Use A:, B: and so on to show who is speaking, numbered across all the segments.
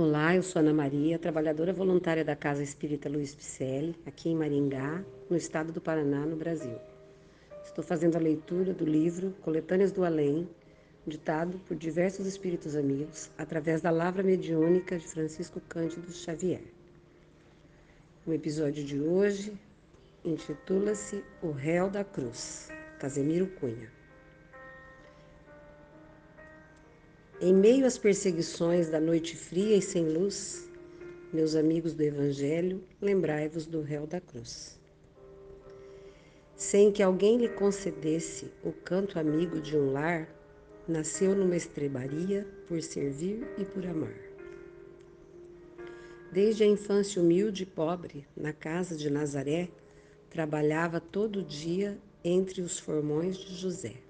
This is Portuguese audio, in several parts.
A: Olá, eu sou Ana Maria, trabalhadora voluntária da Casa Espírita Luiz Picelli, aqui em Maringá, no estado do Paraná, no Brasil. Estou fazendo a leitura do livro Coletâneas do Além, ditado por diversos espíritos amigos, através da lavra mediúnica de Francisco Cândido Xavier. O episódio de hoje intitula-se O Réu da Cruz, Casemiro Cunha. Em meio às perseguições da noite fria e sem luz, meus amigos do Evangelho, lembrai-vos do réu da cruz. Sem que alguém lhe concedesse o canto amigo de um lar, nasceu numa estrebaria por servir e por amar. Desde a infância humilde e pobre, na casa de Nazaré, trabalhava todo dia entre os formões de José.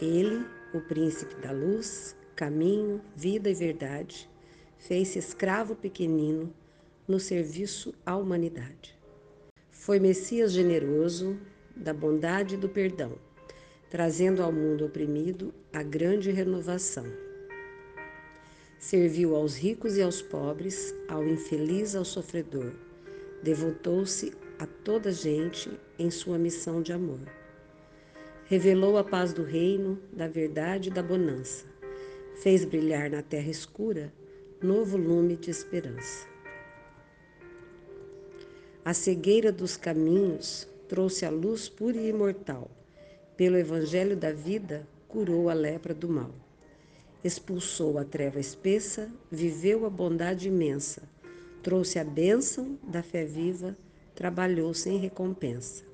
A: Ele, o príncipe da luz, caminho, vida e verdade, fez-se escravo pequenino no serviço à humanidade. Foi Messias generoso, da bondade e do perdão, trazendo ao mundo oprimido a grande renovação. Serviu aos ricos e aos pobres, ao infeliz e ao sofredor. Devotou-se a toda gente em sua missão de amor revelou a paz do reino, da verdade e da bonança. Fez brilhar na terra escura novo lume de esperança. A cegueira dos caminhos trouxe a luz pura e imortal. Pelo evangelho da vida, curou a lepra do mal. Expulsou a treva espessa, viveu a bondade imensa. Trouxe a bênção da fé viva, trabalhou sem recompensa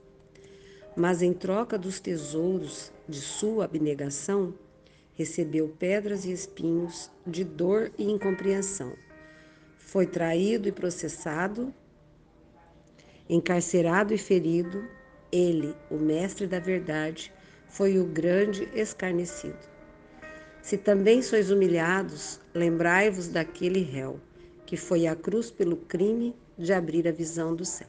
A: mas em troca dos tesouros de sua abnegação, recebeu pedras e espinhos de dor e incompreensão. Foi traído e processado, encarcerado e ferido, ele, o mestre da verdade, foi o grande escarnecido. Se também sois humilhados, lembrai-vos daquele réu, que foi à cruz pelo crime de abrir a visão do céu.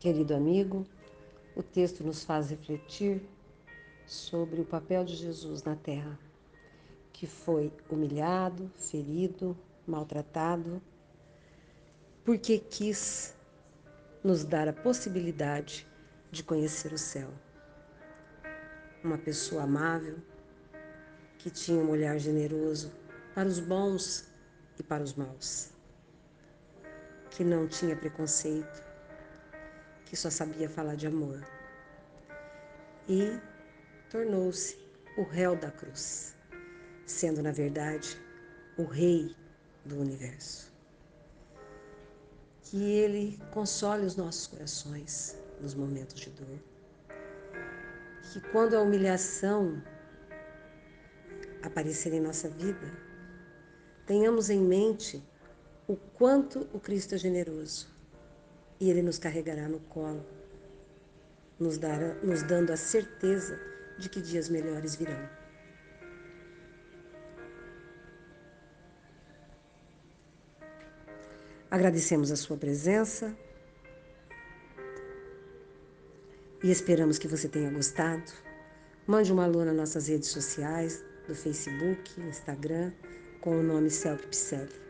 A: Querido amigo, o texto nos faz refletir sobre o papel de Jesus na terra, que foi humilhado, ferido, maltratado, porque quis nos dar a possibilidade de conhecer o céu. Uma pessoa amável, que tinha um olhar generoso para os bons e para os maus, que não tinha preconceito, que só sabia falar de amor. E tornou-se o réu da cruz, sendo, na verdade, o rei do universo. Que ele console os nossos corações nos momentos de dor. Que quando a humilhação aparecer em nossa vida, tenhamos em mente o quanto o Cristo é generoso e Ele nos carregará no colo, nos, dará, nos dando a certeza de que dias melhores virão. Agradecemos a sua presença e esperamos que você tenha gostado. Mande uma alô nas nossas redes sociais, do Facebook, Instagram, com o nome Celp Pselli.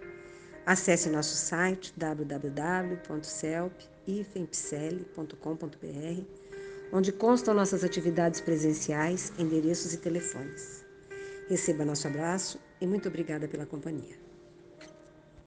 A: Acesse nosso site www.celp-ifempcele.com.br, onde constam nossas atividades presenciais, endereços e telefones. Receba nosso abraço e muito obrigada pela companhia.